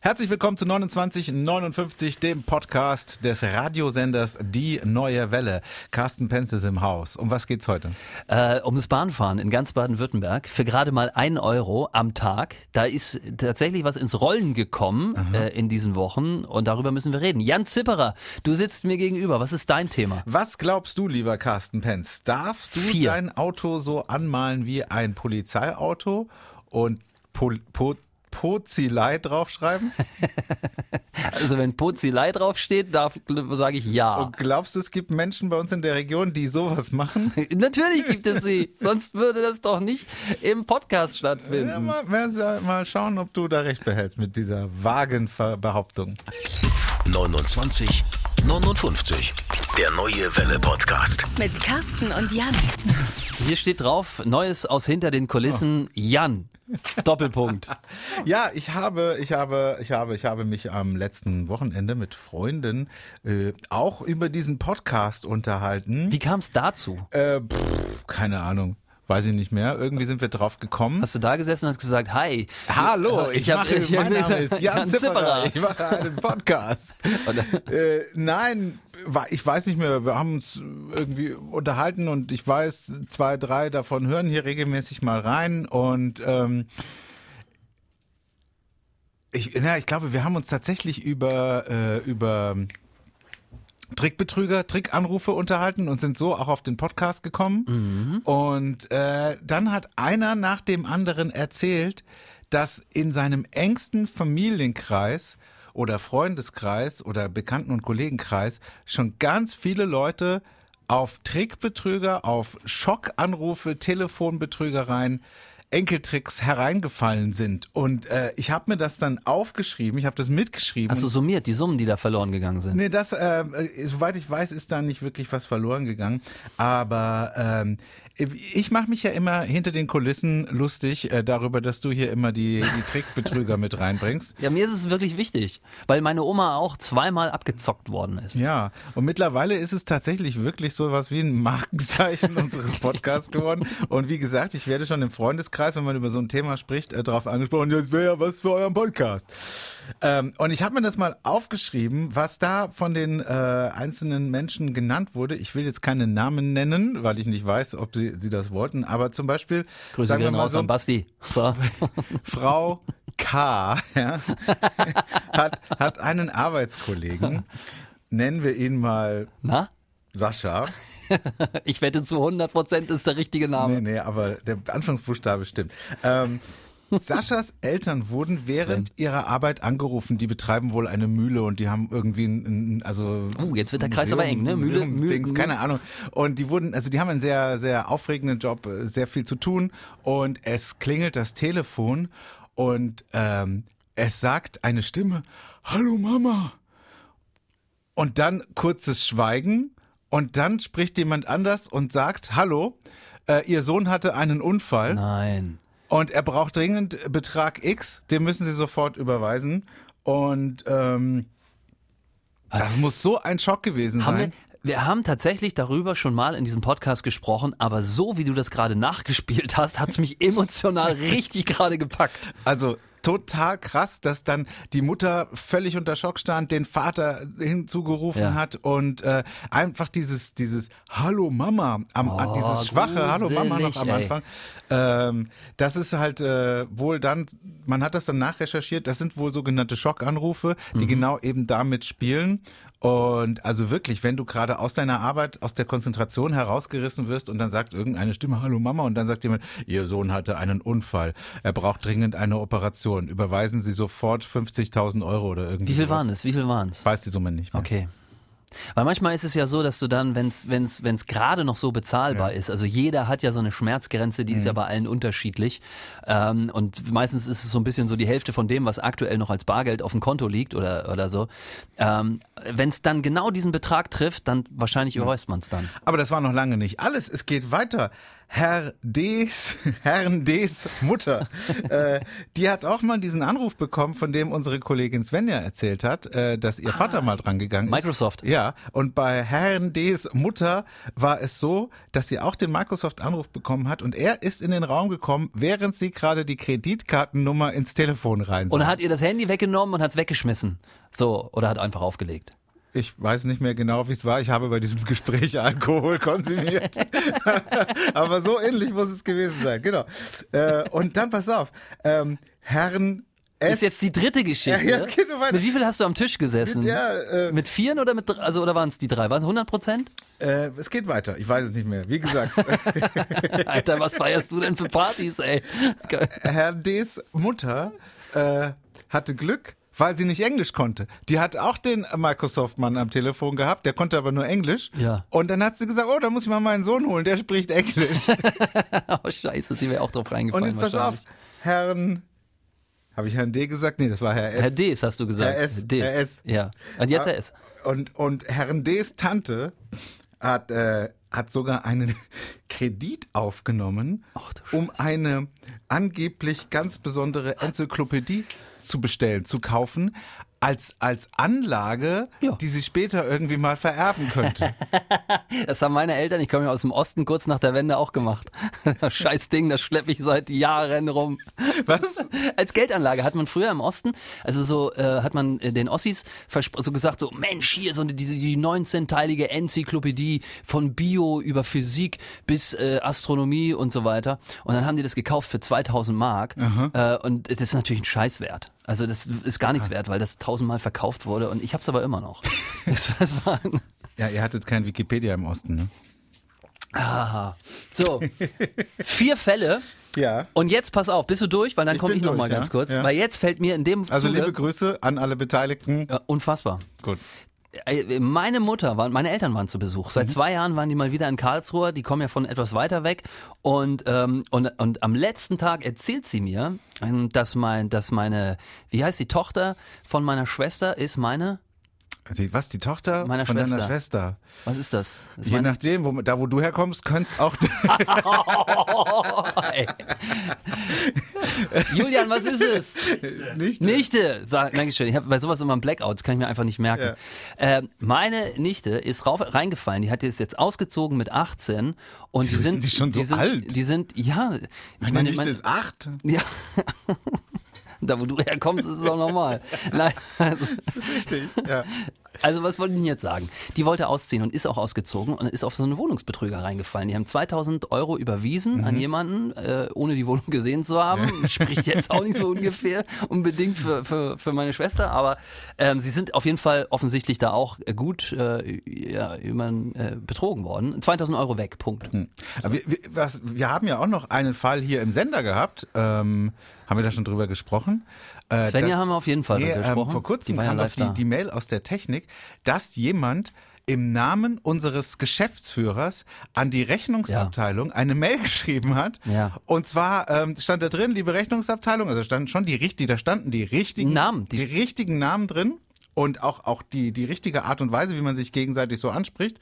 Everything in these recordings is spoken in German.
Herzlich willkommen zu 2959, dem Podcast des Radiosenders Die Neue Welle. Carsten Penz ist im Haus. Um was geht's heute? Äh, um das Bahnfahren in ganz Baden-Württemberg für gerade mal ein Euro am Tag. Da ist tatsächlich was ins Rollen gekommen äh, in diesen Wochen und darüber müssen wir reden. Jan Zipperer, du sitzt mir gegenüber. Was ist dein Thema? Was glaubst du, lieber Carsten Penz? Darfst du Vier. dein Auto so anmalen wie ein Polizeiauto und Pol po Pozilei draufschreiben? Also wenn Pozilei draufsteht, da sage ich ja. Und glaubst du, es gibt Menschen bei uns in der Region, die sowas machen? Natürlich gibt es sie. Sonst würde das doch nicht im Podcast stattfinden. Ja, mal, mal, mal schauen, ob du da recht behältst mit dieser vagen Behauptung. 29 59. Der neue Welle Podcast. Mit Carsten und Jan. Hier steht drauf, Neues aus hinter den Kulissen, Jan. Doppelpunkt. Ja, ich habe, ich habe, ich habe, ich habe mich am letzten Wochenende mit Freunden äh, auch über diesen Podcast unterhalten. Wie kam es dazu? Äh, pff, keine Ahnung. Weiß ich nicht mehr. Irgendwie sind wir drauf gekommen. Hast du da gesessen und hast gesagt, hi. Hallo, ich, hab- mache, ich mein Name gesagt, ist Jan Jan Zipperer. Ich mache einen Podcast. äh, nein, ich weiß nicht mehr. Wir haben uns irgendwie unterhalten und ich weiß, zwei, drei davon hören hier regelmäßig mal rein und ähm, ich, na, ich glaube, wir haben uns tatsächlich über, äh, über Trickbetrüger, Trickanrufe unterhalten und sind so auch auf den Podcast gekommen. Und äh, dann hat einer nach dem anderen erzählt, dass in seinem engsten Familienkreis oder Freundeskreis oder Bekannten- und Kollegenkreis schon ganz viele Leute auf Trickbetrüger, auf Schockanrufe, Telefonbetrügereien, Enkeltricks hereingefallen sind. Und äh, ich habe mir das dann aufgeschrieben, ich habe das mitgeschrieben. Hast du summiert, die Summen, die da verloren gegangen sind? Nee, das, äh, äh, soweit ich weiß, ist da nicht wirklich was verloren gegangen. Aber ähm, ich mache mich ja immer hinter den Kulissen lustig äh, darüber, dass du hier immer die, die Trickbetrüger mit reinbringst. Ja, mir ist es wirklich wichtig, weil meine Oma auch zweimal abgezockt worden ist. Ja, und mittlerweile ist es tatsächlich wirklich so was wie ein Markenzeichen unseres Podcasts geworden. Und wie gesagt, ich werde schon im Freundeskreis, wenn man über so ein Thema spricht, äh, darauf angesprochen, das wäre ja was für euren Podcast. Ähm, und ich habe mir das mal aufgeschrieben, was da von den äh, einzelnen Menschen genannt wurde. Ich will jetzt keine Namen nennen, weil ich nicht weiß, ob sie, sie das wollten. Aber zum Beispiel, Grüße sagen wir mal raus so, an Basti. So. Frau K. Ja, hat, hat einen Arbeitskollegen, nennen wir ihn mal Na? Sascha. Ich wette zu 100 Prozent ist der richtige Name. Nee, nee, aber der Anfangsbuchstabe stimmt. Ähm, Saschas Eltern wurden während ihrer Arbeit angerufen. Die betreiben wohl eine Mühle und die haben irgendwie ein, also Oh, jetzt wird der Kreis aber eng, ne? Mühle- Museum, Mühle- Dings, keine Ahnung. Und die wurden, also die haben einen sehr, sehr aufregenden Job, äh, sehr viel zu tun und es klingelt das Telefon und ähm, es sagt eine Stimme: Hallo Mama. Und dann kurzes Schweigen und dann spricht jemand anders und sagt, hallo, äh, ihr Sohn hatte einen Unfall Nein. Und er braucht dringend Betrag X, den müssen Sie sofort überweisen. Und ähm, das muss so ein Schock gewesen Haben wir, sein. wir haben tatsächlich darüber schon mal in diesem Podcast gesprochen, aber so wie du das gerade nachgespielt hast, hat's mich emotional richtig gerade gepackt. Also total krass, dass dann die Mutter völlig unter Schock stand, den Vater hinzugerufen Ja. hat und äh, einfach dieses dieses Hallo Mama, am, Oh, dieses schwache Hallo Mama noch am. Anfang. Ähm, das ist halt äh, wohl dann, man hat das dann nachrecherchiert, das sind wohl sogenannte Schockanrufe, die Mhm. genau eben damit spielen. Und also wirklich, wenn du gerade aus deiner Arbeit, aus der Konzentration herausgerissen wirst und dann sagt irgendeine Stimme, hallo Mama, und dann sagt jemand, Ihr Sohn hatte einen Unfall, er braucht dringend eine Operation, überweisen Sie sofort 50.000 Euro oder irgendwie Wie viel sowas. waren es? Wie viel waren es? Weiß die Summe nicht mehr. Okay. Weil manchmal ist es ja so, dass du dann, wenn es gerade noch so bezahlbar ist, also jeder hat ja so eine Schmerzgrenze, die ist Mhm. ja bei allen unterschiedlich. Ähm, und meistens ist es so ein bisschen so die Hälfte von dem, was aktuell noch als Bargeld auf dem Konto liegt oder, oder so. Ähm, wenn es dann genau diesen Betrag trifft, dann wahrscheinlich überweist man es dann. Aber das war noch lange nicht alles. Es geht weiter. Herr Ds, Herrn Ds Mutter, äh, die hat auch mal diesen Anruf bekommen, von dem unsere Kollegin Svenja erzählt hat, äh, dass ihr Vater mal dran gegangen ist. Microsoft. Ja, und bei Herrn Ds Mutter war es so, dass sie auch den Microsoft-Anruf bekommen hat und er ist in den Raum gekommen, während sie gerade die Kreditkartennummer ins Telefon rein Und hat ihr das Handy weggenommen und hat es weggeschmissen. So, oder hat einfach aufgelegt. Ich weiß nicht mehr genau, wie es war. Ich habe bei diesem Gespräch Alkohol konsumiert. Aber so ähnlich muss es gewesen sein. Genau. Äh, und dann pass auf. Ähm, Herrn Das S. ist jetzt die dritte Geschichte. Ja, jetzt geht weiter. Mit wie viel hast du am Tisch gesessen? Ja, äh, Mit vieren oder mit also oder waren es die drei? Waren es 100 Prozent? äh, es geht weiter. Ich weiß es nicht mehr. Wie gesagt, Alter, was feierst du denn für Partys, ey? Herr Ds Mutter äh, hatte Glück, weil sie nicht Englisch konnte. Die hat auch den Microsoft-Mann am Telefon gehabt, der konnte aber nur Englisch. Ja. Und dann hat sie gesagt, oh, da muss ich mal meinen Sohn holen, der spricht Englisch. Oh, scheiße, sie wäre auch drauf Und reingefallen jetzt pass auf. Herrn, habe ich Herrn D gesagt? Nee, das war Herr S. Herr Ds hast du gesagt. Herr S. Ds. Herr S. Ja. Und jetzt Herr S. Und, und Herrn Ds Tante hat, äh, hat sogar einen Kredit aufgenommen, Ach um eine angeblich ganz besondere Enzyklopädie zu bestellen, zu kaufen, als, als Anlage, Ja. die sie später irgendwie mal vererben könnte. Das haben meine Eltern, ich komme ja aus dem Osten, kurz nach der Wende auch gemacht. Das scheiß Ding, das schleppe ich seit Jahren rum. Was? Als Geldanlage hat man früher im Osten, also so äh, hat man äh, den Ossis so gesagt, so Mensch, hier so eine, diese die 19-teilige Enzyklopädie von Bio über Physik bis äh, Astronomie und so weiter. Und dann haben die das gekauft für 2000 Mark. Äh, und das ist natürlich ein Scheißwert. Also das ist gar nichts wert, weil das tausendmal verkauft wurde und ich hab's aber immer noch. das, war, Ja, ihr hattet kein Wikipedia im Osten, ne? aha. So, vier Fälle. Ja. Und jetzt pass auf, bist du durch? Weil dann Ich komme ich noch mal durch, ganz ja. kurz. Ja. Weil jetzt fällt mir in dem Also Zuge, liebe Grüße an alle Beteiligten. ja, unfassbar. Gut. Äh, Meine Mutter, war, meine Eltern waren zu Besuch. Mhm. Seit zwei Jahren waren die mal wieder in Karlsruhe. Die kommen ja von etwas weiter weg. Und, ähm, und, und am letzten Tag erzählt sie mir, ähm, dass, mein, dass meine, wie heißt die Tochter von meiner Schwester ist meine, Die, was, die Tochter Meiner von deiner Schwester. Schwester? was ist das? das Je meine, nachdem, wo, da wo du herkommst, könnte es auch... Julian, was ist es? nicht Nichte, sag, Dankeschön. Ich habe bei sowas immer einen Blackout, das kann ich mir einfach nicht merken. Ähm, meine Nichte ist rauf, reingefallen, die hat jetzt jetzt ausgezogen mit 18 und die sind sind die schon so sind, alt? Die sind ja, ich Meine meine, Nichte meine- ist acht. ja. Da wo du herkommst, ist es auch normal. Nein, also, Richtig. Ja. Also was wollte ich jetzt sagen? Die wollte ausziehen und ist auch ausgezogen und ist auf so einen Wohnungsbetrüger reingefallen. Die haben 2000 Euro überwiesen Mhm. an jemanden, äh, ohne die Wohnung gesehen zu haben. Spricht jetzt auch nicht so ungefähr unbedingt für, für, für meine Schwester, aber ähm, sie sind auf jeden Fall offensichtlich da auch gut äh, ja, über, äh, betrogen worden. 2000 Euro weg, Punkt. Aber wir, wir, was, wir haben ja auch noch einen Fall hier im Sender gehabt. Ähm, haben wir da schon drüber gesprochen? Äh, Svenja da- haben wir auf jeden Fall Nee, drüber gesprochen. ähm, vor kurzem die ja kam live die, die Mail aus der Technik, dass jemand im Namen unseres Geschäftsführers an die Rechnungsabteilung eine Mail geschrieben hat. Ja. Und zwar ähm, stand da drin, liebe Rechnungsabteilung, also standen schon die richtig, da standen die richtigen Namen, die, die- richtigen Namen drin und auch auch die die richtige Art und Weise, wie man sich gegenseitig so anspricht.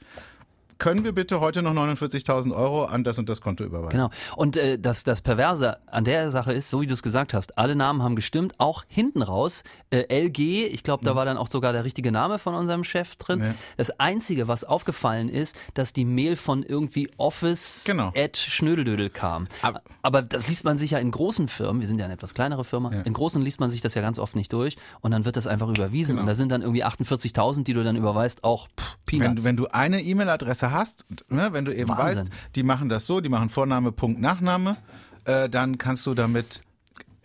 Können wir bitte heute noch 49.000 Euro an das und das Konto überweisen? Genau. Und äh, das, das Perverse an der Sache ist, so wie du es gesagt hast, alle Namen haben gestimmt, auch hinten raus. Äh, LG, ich glaube, da war dann auch sogar der richtige Name von unserem Chef drin. Ja. Das Einzige, was aufgefallen ist, dass die Mail von irgendwie Office Genau. at Schnödeldödel kam. Ab- Aber das liest man sich ja in großen Firmen, wir sind ja eine etwas kleinere Firma, in großen liest man sich das ja ganz oft nicht durch und dann wird das einfach überwiesen. Und da sind dann irgendwie 48.000, die du dann überweist, auch pff, Wenn, Peanuts. wenn du eine E-Mail-Adresse hast, ne, wenn du eben Wahnsinn. weißt, die machen das so, die machen Vorname, Punkt, Nachname, äh, dann kannst du damit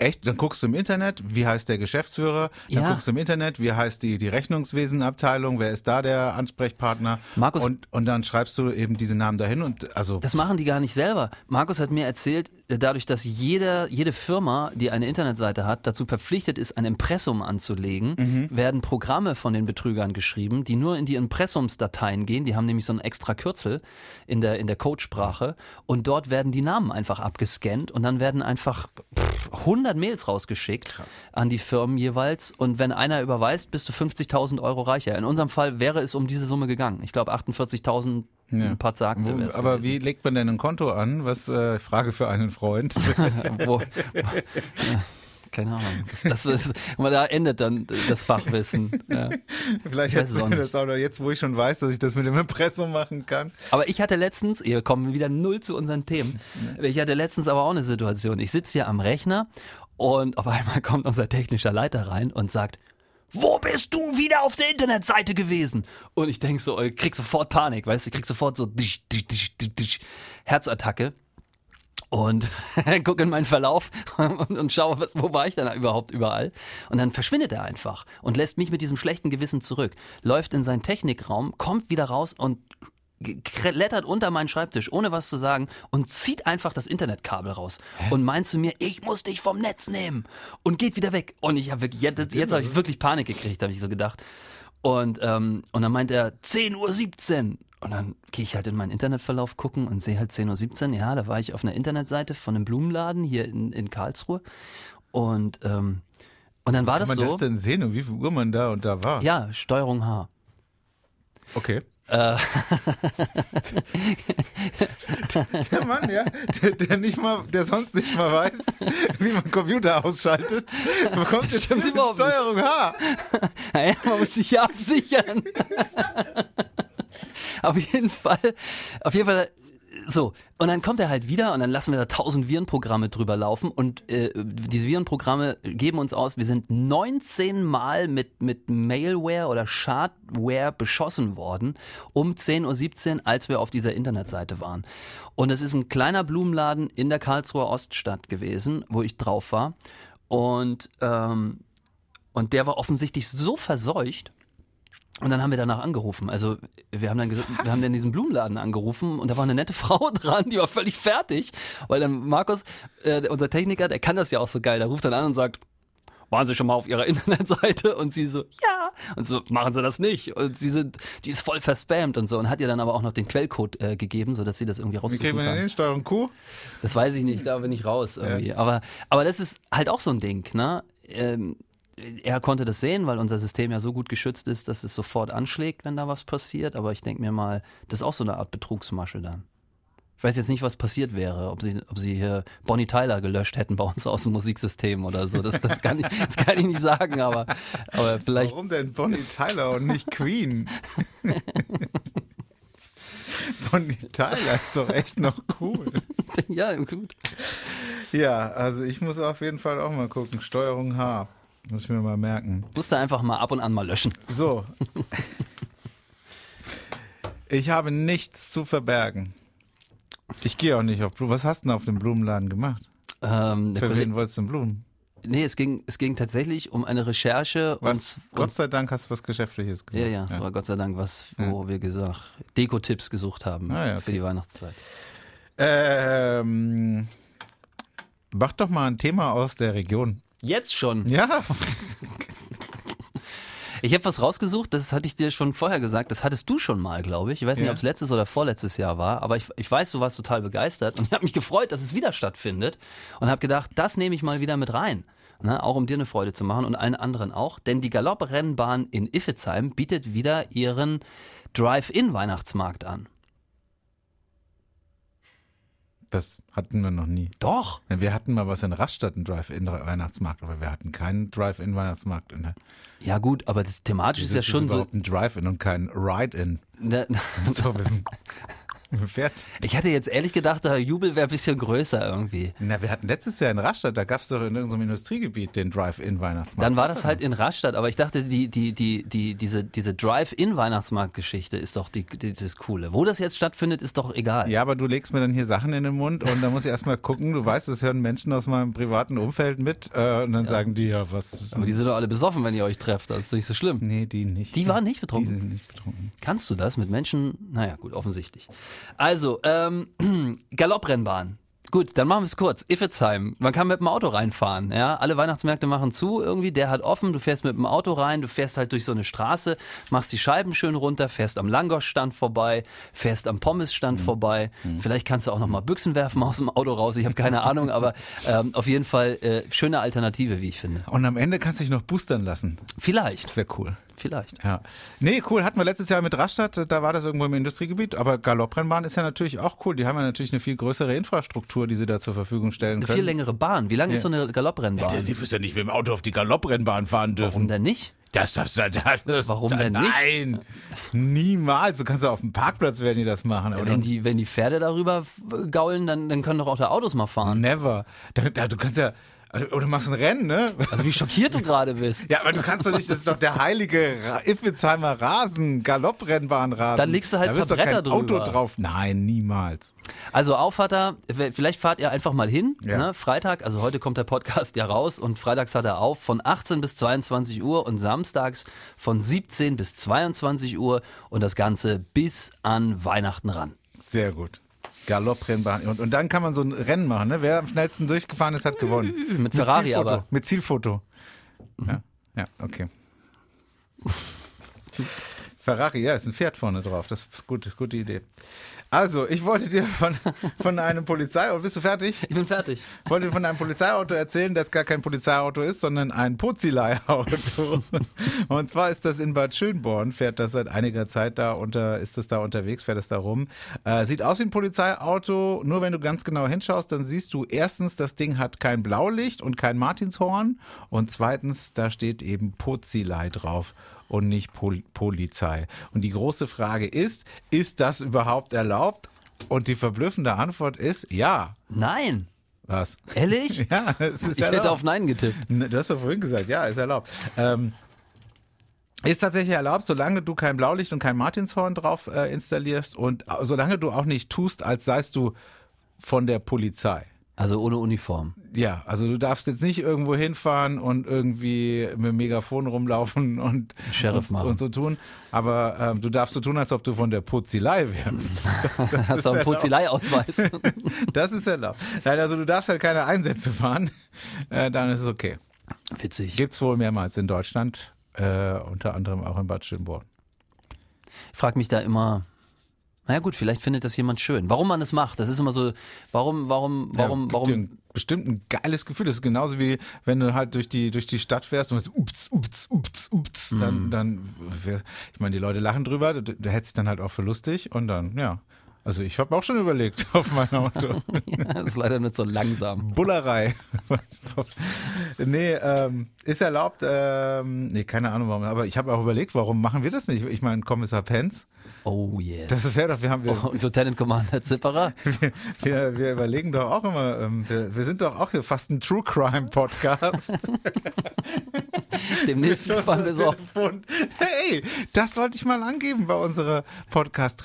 echt, dann guckst du im Internet, wie heißt der Geschäftsführer, dann Ja. guckst du im Internet, wie heißt die, die Rechnungswesenabteilung, wer ist da der Ansprechpartner Markus- und, und dann schreibst du eben diese Namen dahin und also Das machen die gar nicht selber. Markus hat mir erzählt, äh, dadurch, dass jede, jede Firma, die eine Internetseite hat, dazu verpflichtet ist, ein Impressum anzulegen, Mhm. werden Programme von den Betrügern geschrieben, die nur in die Impressumsdateien gehen. Die haben nämlich so ein extra Kürzel in der, in der Codesprache und dort werden die Namen einfach abgescannt und dann werden einfach pff, 100 Mails rausgeschickt an die Firmen jeweils und wenn einer überweist, bist du 50.000 Euro reicher. In unserem Fall wäre es um diese Summe gegangen. Ich glaube 48.000 ein paar Zagte. Wo, aber gewesen. wie legt man denn ein Konto an? Was äh, Frage für einen Freund. wo, ja keine Ahnung. Das, das, da endet dann das Fachwissen. Ja. Vielleicht hättest du das auch noch jetzt, wo ich schon weiß, dass ich das mit dem Impressum machen kann. Aber ich hatte letztens, wir kommen wieder null zu unseren Themen. Ich hatte letztens aber auch eine Situation. Ich sitze hier am Rechner und auf einmal kommt unser technischer Leiter rein und sagt, wo bist du wieder auf der Internetseite gewesen? Und ich denk so, ich krieg sofort Panik, weißt du, ich krieg sofort so Herzattacke und gucke in meinen Verlauf und, und schaue, was, wo war ich denn überhaupt überall. Und dann verschwindet er einfach und lässt mich mit diesem schlechten Gewissen zurück. Läuft in seinen Technikraum, kommt wieder raus und klettert unter meinen Schreibtisch, ohne was zu sagen, und zieht einfach das Internetkabel raus Hä? und meint zu mir, ich muss dich vom Netz nehmen und geht wieder weg. Und ich habe wirklich, jetzt, jetzt habe ich wirklich Panik gekriegt, habe ich so gedacht. Und, ähm, und dann meint er 10.17 Uhr. Und dann gehe ich halt in meinen Internetverlauf gucken und sehe halt 10.17 Uhr. Ja, da war ich auf einer Internetseite von einem Blumenladen hier in, in Karlsruhe. Und, ähm, und dann war das so. Kann man das denn sehen und wie viel Uhr man da und da war? Ja, Steuerung H. Okay. Äh. der Mann, ja, der, der, nicht mal, der sonst nicht mal weiß, wie man Computer ausschaltet, bekommt jetzt Steuerung H. Naja, man muss sich ja absichern. auf jeden Fall, auf jeden Fall so, und dann kommt er halt wieder und dann lassen wir da tausend Virenprogramme drüber laufen und äh, diese Virenprogramme geben uns aus, wir sind 19 Mal mit, mit Mailware oder Shardware beschossen worden um 10.17 Uhr, als wir auf dieser Internetseite waren. Und es ist ein kleiner Blumenladen in der Karlsruher Oststadt gewesen, wo ich drauf war. Und, ähm, und der war offensichtlich so verseucht, und dann haben wir danach angerufen. Also wir haben dann gesagt, wir haben dann diesen Blumenladen angerufen und da war eine nette Frau dran, die war völlig fertig, weil dann Markus, äh, unser Techniker, der kann das ja auch so geil, der ruft dann an und sagt, waren Sie schon mal auf Ihrer Internetseite? Und sie so, ja. Und so, machen Sie das nicht. Und sie sind, die ist voll verspammt und so. Und hat ihr dann aber auch noch den Quellcode äh, gegeben, sodass sie das irgendwie raussuchen Wie kriegen wir denn den Steuerung Q? Das weiß ich nicht, da bin ich raus irgendwie. Ja. Aber, aber das ist halt auch so ein Ding, ne? Ähm, er konnte das sehen, weil unser System ja so gut geschützt ist, dass es sofort anschlägt, wenn da was passiert. Aber ich denke mir mal, das ist auch so eine Art Betrugsmasche dann. Ich weiß jetzt nicht, was passiert wäre, ob sie, ob sie hier Bonnie Tyler gelöscht hätten bei uns aus dem Musiksystem oder so. Das, das, kann, ich, das kann ich nicht sagen, aber, aber vielleicht. Warum denn Bonnie Tyler und nicht Queen? Bonnie Tyler ist doch echt noch cool. ja, gut. Ja, also ich muss auf jeden Fall auch mal gucken. Steuerung H. Muss ich mir mal merken. Musst du einfach mal ab und an mal löschen. So. ich habe nichts zu verbergen. Ich gehe auch nicht auf Blumen. Was hast du denn auf dem Blumenladen gemacht? Ähm, Für wen wolltest du denn Blumen? Nee, es ging, es ging tatsächlich um eine Recherche. Was, und, Gott sei Dank hast du was Geschäftliches gemacht. Ja, ja, es ja. war Gott sei Dank was, wo ja. wir gesagt, Deko-Tipps gesucht haben ah, ja, okay. für die Weihnachtszeit. Ähm, mach doch mal ein Thema aus der Region. Jetzt schon? Ja. Ich habe was rausgesucht, das hatte ich dir schon vorher gesagt, das hattest du schon mal, glaube ich. Ich weiß nicht, ja. ob es letztes oder vorletztes Jahr war, aber ich, ich weiß, du warst total begeistert und ich habe mich gefreut, dass es wieder stattfindet und habe gedacht, das nehme ich mal wieder mit rein. Ne, auch um dir eine Freude zu machen und allen anderen auch. Denn die Galopprennbahn in Iffezheim bietet wieder ihren Drive-In-Weihnachtsmarkt an. Das hatten wir noch nie. Doch. Wir hatten mal was in Rastatt, einen Drive-In-Weihnachtsmarkt, aber wir hatten keinen Drive-In-Weihnachtsmarkt. In ja gut, aber das thematisch ist ja schon so. ein Drive-In und kein Ride-In. Ne, so, Pferd. Ich hatte jetzt ehrlich gedacht, der Jubel wäre ein bisschen größer irgendwie. Na, wir hatten letztes Jahr in Rastatt, da gab es doch in irgendeinem Industriegebiet den Drive-In-Weihnachtsmarkt. Dann war das halt in Rastatt, aber ich dachte, die, die, die, die, diese, diese Drive-In-Weihnachtsmarkt-Geschichte ist doch die, die, das Coole. Wo das jetzt stattfindet, ist doch egal. Ja, aber du legst mir dann hier Sachen in den Mund und da muss ich erstmal gucken, du weißt, das hören Menschen aus meinem privaten Umfeld mit äh, und dann ja. sagen die ja, was. Aber die sind doch alle besoffen, wenn ihr euch trefft, das ist nicht so schlimm. Nee, die nicht. Die waren nicht betrunken. Die sind nicht betrunken. Kannst du das mit Menschen? Naja, gut, offensichtlich. Also, ähm, Galopprennbahn. Gut, dann machen wir es kurz. Iffezheim, man kann mit dem Auto reinfahren. Ja, alle Weihnachtsmärkte machen zu irgendwie. Der hat offen. Du fährst mit dem Auto rein. Du fährst halt durch so eine Straße, machst die Scheiben schön runter, fährst am Langosstand vorbei, fährst am Pommesstand Mhm. vorbei. Vielleicht kannst du auch noch mal Büchsen werfen aus dem Auto raus. Ich habe keine Ahnung, aber ähm, auf jeden Fall äh, schöne Alternative, wie ich finde. Und am Ende kannst du dich noch boostern lassen. Vielleicht, Das wäre cool. Vielleicht. Ja. Nee, cool. Hatten wir letztes Jahr mit Rastatt, da war das irgendwo im Industriegebiet. Aber Galopprennbahn ist ja natürlich auch cool. Die haben ja natürlich eine viel größere Infrastruktur, die sie da zur Verfügung stellen Eine können. viel längere Bahn. Wie lang ist so eine Galopprennbahn? Die wirst ja nicht mit dem Auto auf die Galopprennbahn fahren Warum dürfen. denn nicht? Das, das, das, das, Warum das, denn nicht? Nein, niemals. Du kannst ja auf dem Parkplatz werden die das machen. Aber Wenn die, wenn die Pferde darüber gaulen, dann, dann können doch auch da Autos mal fahren. never. Da, da, du kannst ja, oder machst ein Rennen, ne? Also wie schockiert du gerade bist. Ja, aber du kannst doch nicht, das ist doch der heilige Ra Iffezheimer Rasen, Galopprennbahnrasen. Dann legst du halt da ein paar Bretter Auto drüber. drauf. Nein, niemals. Also Auffahrt vielleicht fahrt ihr einfach mal hin. Ja. Ne? Freitag, also heute kommt der Podcast ja raus und freitags hat er auf von 18 bis 22 Uhr und samstags von 17 bis 22 Uhr und das Ganze bis an Weihnachten ran. Sehr gut. Galopprennbahn. Und, und dann kann man so ein Rennen machen, ne? Wer am schnellsten durchgefahren ist, hat gewonnen. Mit Ferrari Zielfoto. aber. Mit Zielfoto. Ja, ja, okay. Ferrari, ja, ist ein Pferd vorne drauf. Das ist gut, ist gute Idee. Also, ich wollte dir von, von einem Polizeiauto, bist du fertig? Ich bin fertig. Ich wollte dir von einem Polizeiauto erzählen, das gar kein Polizeiauto ist, sondern ein Pozilei-Auto. Und zwar ist das in Bad Schönborn, fährt das seit einiger Zeit da unter, ist das da unterwegs, fährt es da rum. Äh, sieht aus wie ein Polizeiauto, nur wenn du ganz genau hinschaust, dann siehst du erstens, das Ding hat kein Blaulicht und kein Martinshorn und zweitens, da steht eben Pozilei drauf und nicht Pol Polizei. Und die große Frage ist, ist das überhaupt erlaubt? Und die verblüffende Antwort ist ja. Nein. Was? Ehrlich? Ja, es ist Ich erlaubt. hätte auf Nein getippt. Du hast doch vorhin gesagt, ja, ist erlaubt. Ähm, ist tatsächlich erlaubt, solange du kein Blaulicht und kein Martinshorn drauf äh, installierst und äh, solange du auch nicht tust, als seist du von der Polizei. Also ohne Uniform. Ja, also du darfst jetzt nicht irgendwo hinfahren und irgendwie mit dem Megafon rumlaufen und, Sheriff und, und so tun. Aber ähm, du darfst so tun, als ob du von der Puzilei wärst. Das Hast du einen erlaubt. Polizeiausweis? Das ist erlaubt. Nein, also du darfst halt keine Einsätze fahren. Äh, dann ist es okay. Witzig. Gibt's wohl mehrmals in Deutschland, äh, unter anderem auch in Bad Schönborn. Ich frage mich da immer, naja gut, vielleicht findet das jemand schön. Warum man es macht, das ist immer so, warum, warum, warum, ja, warum, bestimmt ein geiles Gefühl. Das ist genauso wie wenn du halt durch die durch die Stadt fährst und so, ups, ups, ups, ups, dann dann ich meine, die Leute lachen drüber, du hältst dich dann halt auch für lustig und dann ja. Also ich habe auch schon überlegt auf mein Auto. das ist leider nicht so langsam. Bullerei. nee, ähm, ist erlaubt. Ähm, nee, keine Ahnung warum. Aber ich habe auch überlegt, warum machen wir das nicht? Ich meine, Kommissar Penz, Oh yes. das wäre doch, wir haben wir, Und Lieutenant Commander Zipperer. wir, wir, wir überlegen doch auch immer, ähm, wir, wir sind doch auch hier fast ein True Crime Podcast. Demnächst fahren wir so auf. Hey, das sollte ich mal angeben bei unserer Podcast.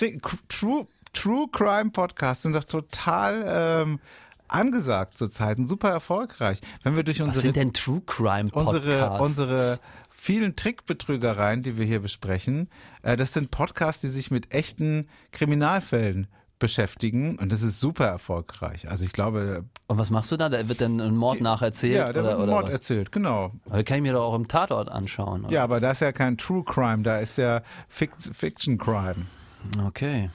True, True Crime Podcasts sind doch total ähm, angesagt zurzeit und super erfolgreich. Wenn wir durch Was unsere sind denn True Crime Podcasts? unsere, unsere vielen Trickbetrügereien, die wir hier besprechen, äh, das sind Podcasts, die sich mit echten Kriminalfällen beschäftigen und das ist super erfolgreich. Also ich glaube, Und was machst du da? Da wird dann ein Mord nacherzählt ja, da wird ein Mord was? erzählt, genau. Aber kann ich mir doch auch im Tatort anschauen. Oder? Ja, aber da ist ja kein True Crime, da ist ja Fict Fiction Crime. Okay.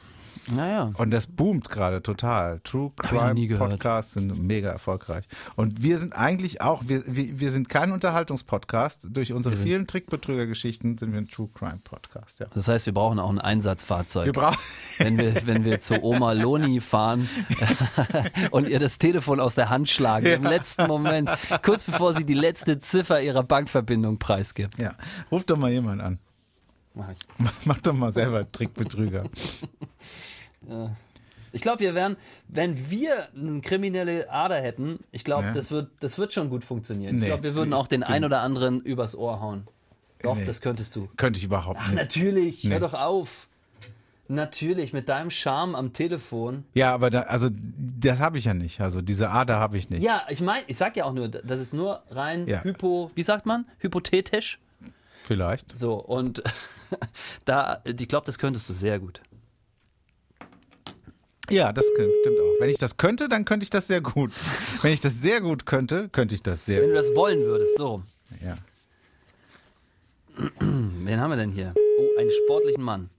Naja. Und das boomt gerade total. True Crime. Podcasts sind mega erfolgreich. Und wir sind eigentlich auch, wir, wir, wir sind kein Unterhaltungspodcast. Durch unsere vielen Trickbetrügergeschichten sind wir ein True Crime Podcast. Ja. Das heißt, wir brauchen auch ein Einsatzfahrzeug. Wir brauchen. wenn wir, wenn wir zu Oma Loni fahren und ihr das Telefon aus der Hand schlagen, im letzten Moment, kurz bevor sie die letzte Ziffer ihrer Bankverbindung preisgibt. Ja, ruf doch mal jemand an. Mach ich. Mach doch mal selber Trickbetrüger. Ich glaube, wir wären, wenn wir eine kriminelle Ader hätten, ich glaube, Ja. das, wird, das wird schon gut funktionieren. Nee, ich glaube, wir würden auch den bin- ein oder anderen übers Ohr hauen. Doch, Nee. das könntest du. Könnte ich überhaupt nicht. Natürlich, Nee. hör doch auf. Natürlich, mit deinem Charme am Telefon. Ja, aber da, also das habe ich ja nicht. Also diese Ader habe ich nicht. Ja, ich meine, ich sag ja auch nur, das ist nur rein Ja. hypo, wie sagt man? Hypothetisch. Vielleicht. So, und da, ich glaube, das könntest du sehr gut. Ja, das stimmt auch. Wenn ich das könnte, dann könnte ich das sehr gut. Wenn ich das sehr gut könnte, könnte ich das sehr Wenn gut. du das wollen würdest, so. Ja. Wen haben wir denn hier? Oh, einen sportlichen Mann.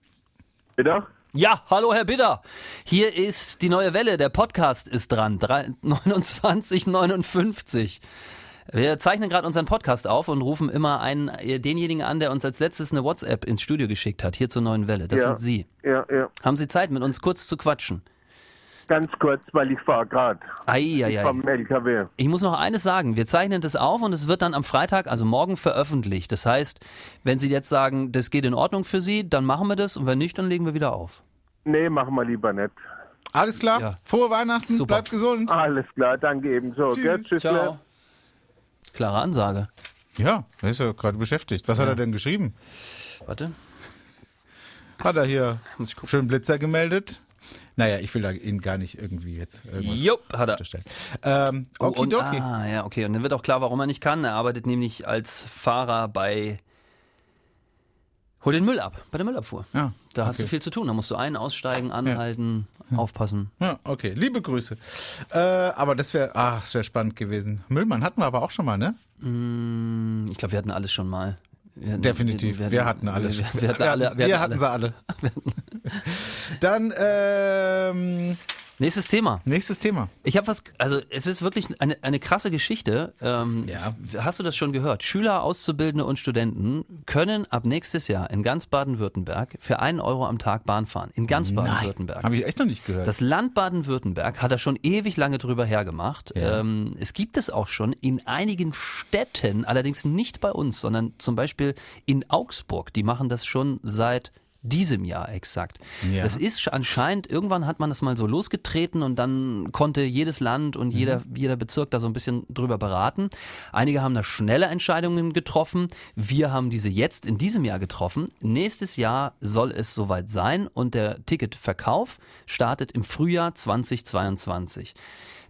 Bitte? Ja, hallo Herr Bitter. Hier ist die neue Welle, der Podcast ist dran. Drei- 2959. Wir zeichnen gerade unseren Podcast auf und rufen immer einen, äh, denjenigen an, der uns als letztes eine WhatsApp ins Studio geschickt hat, hier zur neuen Welle. Das Ja. sind Sie. Ja, ja. Haben Sie Zeit, mit uns kurz zu quatschen? Ganz kurz, weil ich fahre gerade Eieiei. vom LKW. Ich muss noch eines sagen. Wir zeichnen das auf und es wird dann am Freitag, also morgen, veröffentlicht. Das heißt, wenn Sie jetzt sagen, das geht in Ordnung für Sie, dann machen wir das und wenn nicht, dann legen wir wieder auf. Nee, machen wir lieber nicht. Alles klar? Ja. Frohe Weihnachten, Super. bleibt gesund. Alles klar, danke ebenso. Tschüss. Gell? Tschüss. Ciao. Klare Ansage. Ja, er ist ja gerade beschäftigt. Was hat er denn geschrieben? Warte. Hat er hier ich schön Blitzer gemeldet? Naja, ich will da ihn gar nicht irgendwie jetzt irgendwas Jupp, hat er. unterstellen. Ähm, Oh, und, ah, ja, okay. Und dann wird auch klar, warum er nicht kann. Er arbeitet nämlich als Fahrer bei Hol den Müll ab, bei der Müllabfuhr. Ja, Da hast du okay. viel zu tun. Da musst du ein, aussteigen, anhalten, aufpassen. Ja, okay. Liebe Grüße. Äh, aber das wäre, ah, das wäre spannend gewesen. Müllmann hatten wir aber auch schon mal, ne? Hm, Ich glaube, wir hatten alles schon mal. Wir hatten- Definitiv. Wir, hatten alles. Wir, wir hatten alle. wir Wir hatten hatten alle. sie alle. Dann ähm, Nächstes Thema. nächstes Thema. Ich habe was, also es ist wirklich eine, eine krasse Geschichte. Ähm, Ja. Hast du das schon gehört? Schüler, Auszubildende und Studenten können ab nächstes Jahr in ganz Baden-Württemberg für einen Euro am Tag Bahn fahren. In ganz Baden-Württemberg. Habe ich echt noch nicht gehört. Das Land Baden-Württemberg hat da schon ewig lange drüber hergemacht. Ähm, es gibt es auch schon in einigen Städten, allerdings nicht bei uns, sondern zum Beispiel in Augsburg. Die machen das schon seit diesem Jahr exakt. Ja. Das ist anscheinend, irgendwann hat man das mal so losgetreten und dann konnte jedes Land und jeder, Mhm. jeder Bezirk da so ein bisschen drüber beraten. Einige haben da schnelle Entscheidungen getroffen. Wir haben diese jetzt in diesem Jahr getroffen. Nächstes Jahr soll es soweit sein und der Ticketverkauf startet im Frühjahr 2022.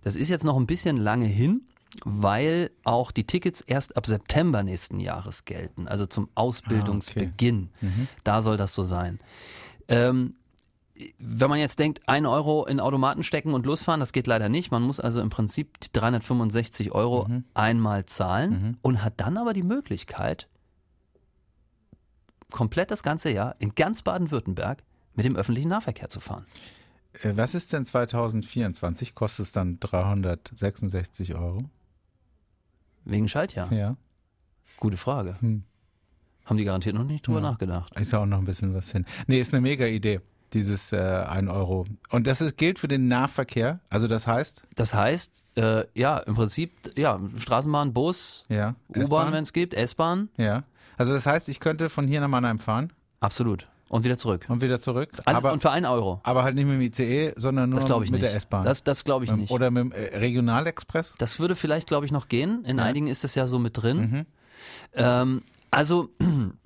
Das ist jetzt noch ein bisschen lange hin, weil auch die Tickets erst ab September nächsten Jahres gelten, also zum Ausbildungsbeginn. Da soll das so sein. Ähm, wenn man jetzt denkt, ein Euro in Automaten stecken und losfahren, das geht leider nicht. Man muss also im Prinzip die 365 Euro einmal zahlen und hat dann aber die Möglichkeit, komplett das ganze Jahr in ganz Baden-Württemberg mit dem öffentlichen Nahverkehr zu fahren. Äh, Was ist denn 2024? Kostet es dann 366 Euro? Wegen Schaltjahr. Ja. Gute Frage. Hm. Haben die garantiert noch nicht drüber Ja. nachgedacht. Ist ja auch noch ein bisschen was hin. Nee, ist eine mega Idee, dieses äh, 1 Euro. Und das ist, gilt für den Nahverkehr. Also das heißt, Das heißt, äh, ja, im Prinzip, ja, Straßenbahn, Bus, ja. U-Bahn, wenn es gibt, S-Bahn, Ja. Also das heißt, ich könnte von hier nach Mannheim fahren absolut. Und wieder zurück. und wieder zurück. Also, aber, und für einen Euro. aber halt nicht mit dem ICE, sondern nur mit nicht. der S-Bahn. Das, das glaube ich Ähm, nicht. Oder mit dem äh, Regionalexpress. Das würde vielleicht, glaube ich, noch gehen. In Ja. einigen ist das ja so mit drin. Mhm. Ähm, also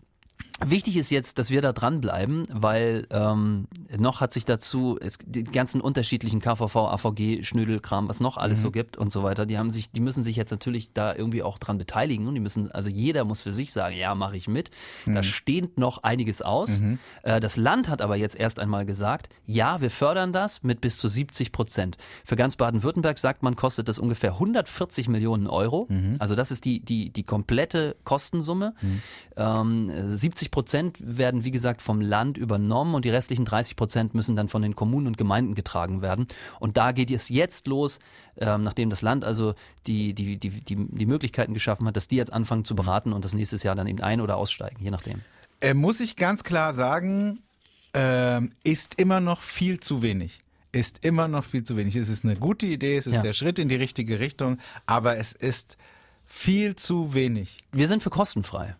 wichtig ist jetzt, dass wir da dranbleiben, weil ähm, noch hat sich dazu es, die ganzen unterschiedlichen KVV, AVG, Schnödelkram, was noch alles Mhm. so gibt und so weiter, die haben sich, die müssen sich jetzt natürlich da irgendwie auch dran beteiligen und die müssen, also jeder muss für sich sagen, ja, mache ich mit. Mhm. Da steht noch einiges aus. Äh, das Land hat aber jetzt erst einmal gesagt, ja, wir fördern das mit bis zu 70 Prozent. Für ganz Baden-Württemberg sagt man, kostet das ungefähr 140 Millionen Euro. Mhm. Also das ist die, die, die komplette Kostensumme. Ähm, 70 Prozent werden, wie gesagt, vom Land übernommen und die restlichen 30 Prozent müssen dann von den Kommunen und Gemeinden getragen werden. Und da geht es jetzt los, ähm, nachdem das Land also die, die, die, die, die Möglichkeiten geschaffen hat, dass die jetzt anfangen zu beraten und das nächstes Jahr dann eben ein- oder aussteigen, je nachdem. Äh, muss ich ganz klar sagen, ähm, ist immer noch viel zu wenig. Ist immer noch viel zu wenig. Es ist eine gute Idee, es ist Ja. der Schritt in die richtige Richtung, aber es ist viel zu wenig. Wir sind für kostenfrei.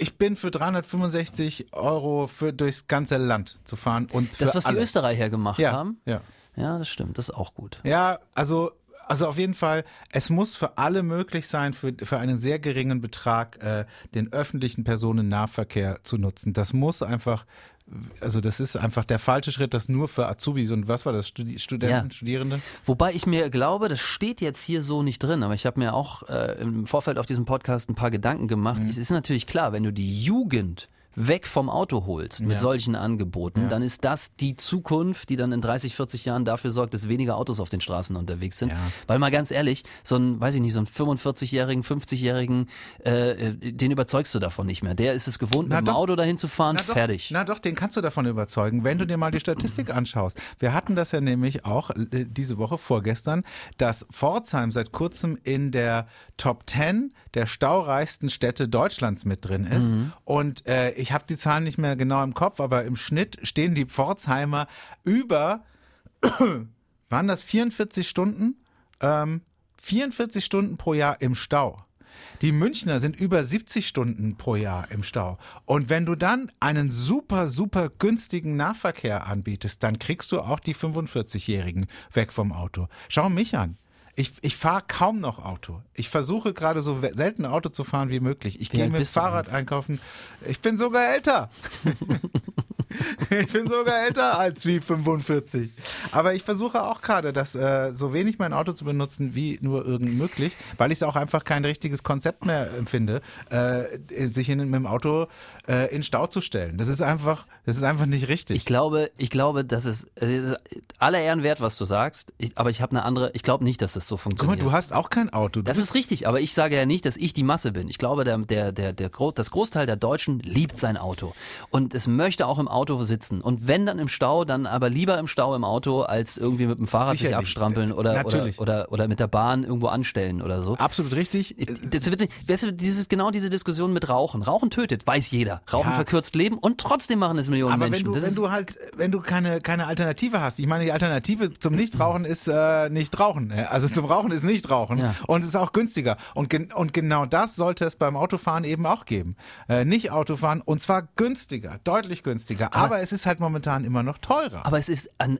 Ich bin für 365 Euro für durchs ganze Land zu fahren und für Das, was die alle. Österreicher gemacht ja, haben, ja. ja, das stimmt, das ist auch gut. Ja, also, also auf jeden Fall, es muss für alle möglich sein, für, für einen sehr geringen Betrag äh, den öffentlichen Personennahverkehr zu nutzen. Das muss einfach, also das ist einfach der falsche Schritt, das nur für Azubis und was war das, Studi Studenten, Ja. Studierende? Wobei ich mir glaube, das steht jetzt hier so nicht drin, aber ich habe mir auch äh, im Vorfeld auf diesem Podcast ein paar Gedanken gemacht. Es ist natürlich klar, wenn du die Jugend weg vom Auto holst mit Ja. solchen Angeboten, dann ist das die Zukunft, die dann in 30, 40 Jahren dafür sorgt, dass weniger Autos auf den Straßen unterwegs sind. Ja. Weil mal ganz ehrlich, so ein, weiß ich nicht, so einen 45-jährigen, 50-jährigen, äh, äh, den überzeugst du davon nicht mehr. Der ist es gewohnt, Na mit dem doch. Auto dahin zu fahren, Na doch, fertig. Na doch, den kannst du davon überzeugen, wenn du dir mal die Statistik anschaust. Wir hatten das ja nämlich auch äh, diese Woche vorgestern, dass Pforzheim seit kurzem in der Top 10 der staureichsten Städte Deutschlands mit drin ist. Und äh, ich habe die Zahlen nicht mehr genau im Kopf, aber im Schnitt stehen die Pforzheimer über, waren das 44 Stunden? Ähm, 44 Stunden pro Jahr im Stau. Die Münchner sind über 70 Stunden pro Jahr im Stau. Und wenn du dann einen super, super günstigen Nahverkehr anbietest, dann kriegst du auch die 45-Jährigen weg vom Auto. Schau mich an. Ich, ich fahre kaum noch Auto. Ich versuche gerade so selten Auto zu fahren wie möglich. Ich gehe mit Fahrrad einkaufen. Ich bin sogar älter. ich bin sogar älter als wie 45. Aber ich versuche auch gerade, das äh, so wenig mein Auto zu benutzen wie nur irgend möglich, weil ich es auch einfach kein richtiges Konzept mehr empfinde, äh, sich in, mit dem Auto äh, in Stau zu stellen. Das ist einfach, das ist einfach nicht richtig. Ich glaube, ich glaube, das ist, äh, aller Ehren wert, was du sagst. Ich, aber ich habe eine andere. Ich glaube nicht, dass das so Guck mal, funktioniert. du hast auch kein Auto. Du das ist richtig, aber ich sage ja nicht, dass ich die Masse bin. Ich glaube, der, der, der, der, das Großteil der Deutschen liebt sein Auto und es möchte auch im Auto sitzen. Und wenn dann im Stau, dann aber lieber im Stau im Auto, als irgendwie mit dem Fahrrad sich Sicherlich. abstrampeln oder, oder, oder, oder mit der Bahn irgendwo anstellen oder so. absolut richtig. Das wird nicht, das wird dieses, genau diese Diskussion mit Rauchen. Rauchen tötet, weiß jeder. Rauchen Ja. verkürzt Leben und trotzdem machen es Millionen Aber wenn Menschen. du, das wenn ist, du halt, wenn du keine, keine Alternative hast, ich meine, die Alternative zum Nichtrauchen ist äh, nicht rauchen. Also zum Rauchen ist nicht rauchen. Ja. Und es ist auch günstiger. Und, gen und genau das sollte es beim Autofahren eben auch geben. Äh, nicht Autofahren und zwar günstiger, deutlich günstiger. Aber, es ist halt momentan immer noch teurer. Aber es ist an.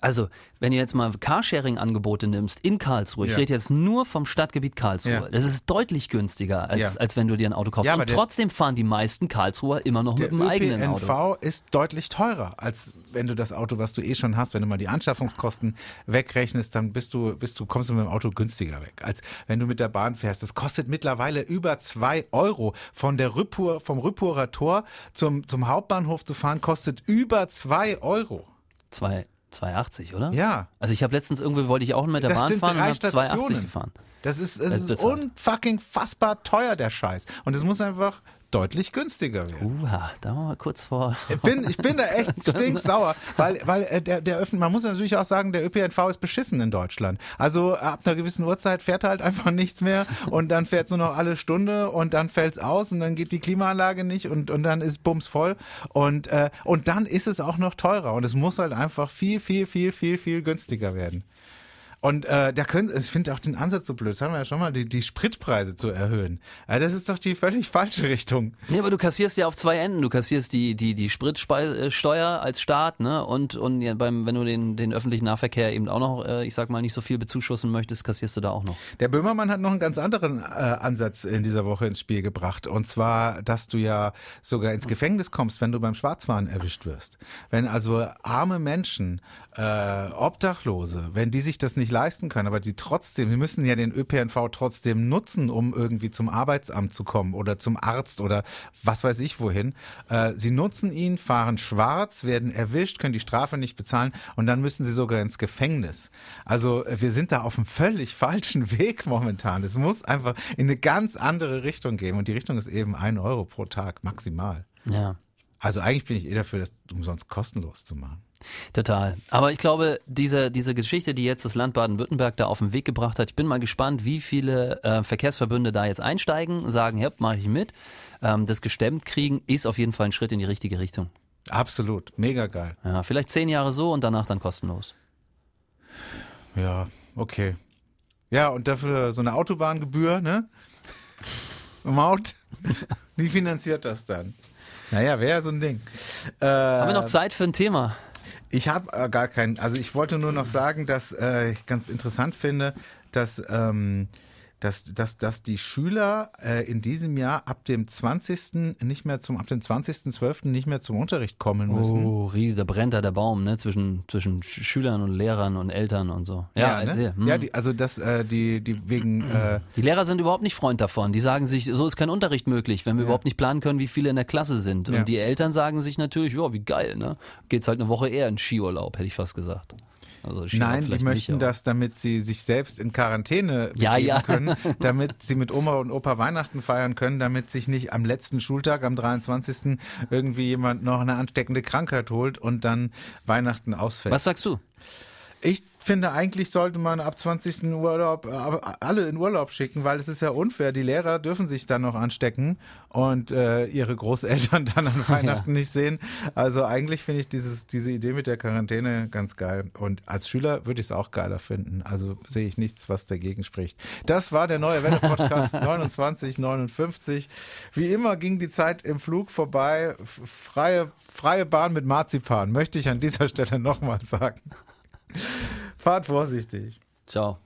Also, wenn du jetzt mal Carsharing-Angebote nimmst in Karlsruhe, ich Ja. rede jetzt nur vom Stadtgebiet Karlsruhe, Ja. das ist deutlich günstiger, als, Ja. als wenn du dir ein Auto kaufst. Ja, aber Und der- trotzdem fahren die meisten Karlsruher immer noch Der mit dem eigenen Auto. ÖPNV ist deutlich teurer, als wenn du das Auto, was du eh schon hast, wenn du mal die Anschaffungskosten wegrechnest, dann bist du, bist du, kommst du mit dem Auto günstiger weg, als wenn du mit der Bahn fährst. Das kostet mittlerweile über zwei Euro. Von der Rüppur, vom Rüppurer Tor zum, zum Hauptbahnhof zu fahren, kostet über zwei Euro. Zwei- 2,80, oder? Ja. Also ich habe letztens irgendwie, wollte ich auch mit der Das Bahn fahren und habe 2,80 Stationen. gefahren. Das ist, Das ist unfucking fassbar teuer, der Scheiß. Und es muss einfach deutlich günstiger werden. Uha, da waren wir kurz vor. Ich bin, ich bin da echt stinksauer, weil, weil äh, der, der Öffn, man muss natürlich auch sagen, der ÖPNV ist beschissen in Deutschland. Also ab einer gewissen Uhrzeit fährt halt einfach nichts mehr und dann fährt nur noch alle Stunde und dann fällt's aus und dann geht die Klimaanlage nicht und, und dann ist Bums voll und, äh, und dann ist es auch noch teurer und es muss halt einfach viel, viel, viel, viel, viel günstiger werden. Und äh, da können, ich finde auch den Ansatz so blöd, das haben wir ja schon mal, die, die Spritpreise zu erhöhen. Ja, das ist doch die völlig falsche Richtung. Nee, aber du kassierst ja auf zwei Enden. Du kassierst die, die, die Spritsteuer als Staat, ne? Und, und ja, beim, wenn du den, den öffentlichen Nahverkehr eben auch noch, äh, ich sag mal, nicht so viel bezuschussen möchtest, kassierst du da auch noch. Der Böhmermann hat noch einen ganz anderen äh, Ansatz in dieser Woche ins Spiel gebracht. Und zwar, dass du ja sogar ins Gefängnis kommst, wenn du beim Schwarzfahren erwischt wirst. Wenn also arme Menschen, äh, Obdachlose, wenn die sich das nicht leisten können, aber die trotzdem, wir müssen ja den ÖPNV trotzdem nutzen, um irgendwie zum Arbeitsamt zu kommen oder zum Arzt oder was weiß ich wohin. Äh, sie nutzen ihn, fahren schwarz, werden erwischt, können die Strafe nicht bezahlen und dann müssen sie sogar ins Gefängnis. Also äh, wir sind da auf einem völlig falschen Weg momentan. Es muss einfach in eine ganz andere Richtung gehen und die Richtung ist eben ein Euro pro Tag maximal. Ja. Also eigentlich bin ich eher dafür, das umsonst kostenlos zu machen. Total. Aber ich glaube, diese, diese Geschichte, die jetzt das Land Baden-Württemberg da auf den Weg gebracht hat, ich bin mal gespannt, wie viele äh, Verkehrsverbünde da jetzt einsteigen und sagen, ja, mache ich mit. Ähm, das gestemmt kriegen ist auf jeden Fall ein Schritt in die richtige Richtung. Absolut, mega geil. Ja, vielleicht zehn Jahre so und danach dann kostenlos. Ja, okay. Ja, und dafür so eine Autobahngebühr, ne? Maut. Wie finanziert das dann? Naja, wäre so ein Ding. Äh, Haben wir noch Zeit für ein Thema? Ich habe äh, gar keinen. Also ich wollte nur noch sagen, dass äh, ich ganz interessant finde, dass ähm, dass, dass, dass die Schüler äh, in diesem Jahr ab dem 20. nicht mehr zum, ab dem 20.12. nicht mehr zum Unterricht kommen müssen. Oh, riesig, da brennt da der Baum, ne? Zwischen, zwischen Sch- Schülern und Lehrern und Eltern und so. Ja, ne? erzähl. Hm. ja die, also das, äh, die, die wegen, äh, Die Lehrer sind überhaupt nicht Freund davon. Die sagen sich, so ist kein Unterricht möglich, wenn wir überhaupt nicht planen können, wie viele in der Klasse sind. Ja. Und die Eltern sagen sich natürlich, ja, wie geil, ne? Geht's halt eine Woche eher in Skiurlaub, hätte ich fast gesagt. Also Nein, die möchten nicht, das, damit sie sich selbst in Quarantäne Ja, begeben ja. können, damit sie mit Oma und Opa Weihnachten feiern können, damit sich nicht am letzten Schultag, am 23. irgendwie jemand noch eine ansteckende Krankheit holt und dann Weihnachten ausfällt. Was sagst du? Ich finde, eigentlich sollte man ab 20. Urlaub äh, alle in Urlaub schicken, weil es ist ja unfair. Die Lehrer dürfen sich dann noch anstecken und äh, ihre Großeltern dann an Weihnachten nicht sehen. Also eigentlich finde ich dieses, diese Idee mit der Quarantäne ganz geil. Und als Schüler würde ich es auch geiler finden. Also sehe ich nichts, was dagegen spricht. Das war der neue Welle-Podcast 2959. Wie immer ging die Zeit im Flug vorbei. Freie, freie Bahn mit Marzipan, möchte ich an dieser Stelle nochmal sagen. Fahrt vorsichtig. Ciao.